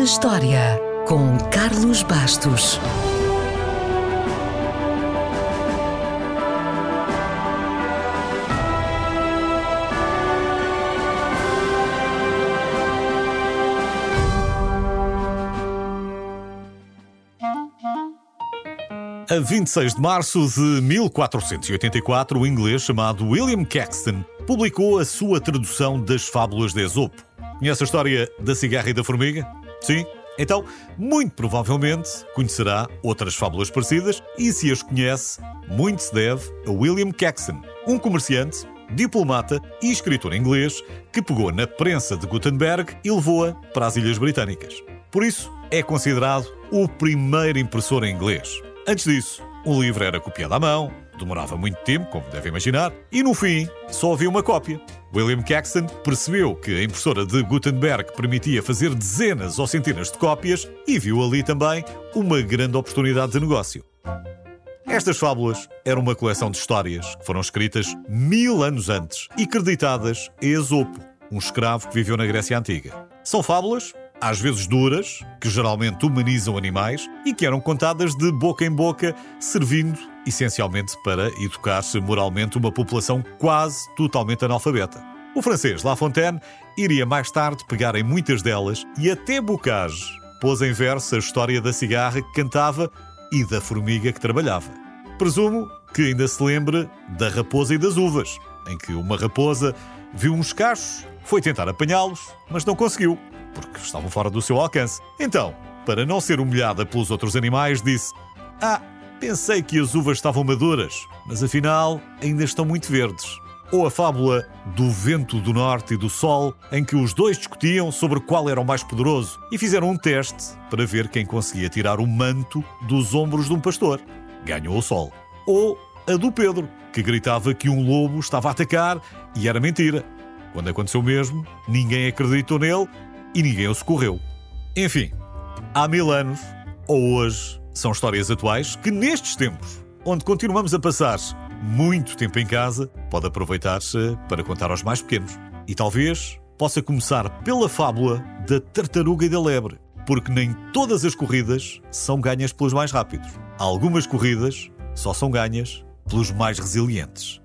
na História, com Carlos Bastos. A 26 de março de 1484, o inglês chamado William Caxton publicou a sua tradução das Fábulas de Esopo. Conhece a história da cigarra e da formiga? Sim? Então, muito provavelmente conhecerá outras fábulas parecidas e, se as conhece, muito se deve a William Caxton, um comerciante, diplomata e escritor inglês que pegou na prensa de Gutenberg e levou-a para as Ilhas Britânicas. Por isso, é considerado o primeiro impressor em inglês. Antes disso, o livro era copiado à mão, demorava muito tempo, como deve imaginar, e no fim só havia uma cópia. William Caxton percebeu que a impressora de Gutenberg permitia fazer dezenas ou centenas de cópias e viu ali também uma grande oportunidade de negócio. Estas fábulas eram uma coleção de histórias que foram escritas mil anos antes e creditadas a Esopo, um escravo que viveu na Grécia Antiga. São fábulas às vezes duras, que geralmente humanizam animais e que eram contadas de boca em boca, servindo essencialmente para educar-se moralmente uma população quase totalmente analfabeta. O francês La Fontaine iria mais tarde pegar em muitas delas e até Bocage pôs em verso a história da cigarra que cantava e da formiga que trabalhava. Presumo que ainda se lembre da raposa e das uvas, em que uma raposa viu uns cachos, foi tentar apanhá-los, mas não conseguiu porque estavam fora do seu alcance. Então, para não ser humilhada pelos outros animais, disse: Ah, pensei que as uvas estavam maduras, mas afinal ainda estão muito verdes. Ou a fábula do vento do norte e do sol, em que os dois discutiam sobre qual era o mais poderoso e fizeram um teste para ver quem conseguia tirar o manto dos ombros de um pastor. Ganhou o sol. Ou a do Pedro, que gritava que um lobo estava a atacar e era mentira. Quando aconteceu mesmo, ninguém acreditou nele e ninguém o socorreu. Enfim, há mil anos, ou hoje, são histórias atuais que nestes tempos, onde continuamos a passar muito tempo em casa, pode aproveitar-se para contar aos mais pequenos. E talvez possa começar pela fábula da tartaruga e da lebre, porque nem todas as corridas são ganhas pelos mais rápidos. Algumas corridas só são ganhas pelos mais resilientes.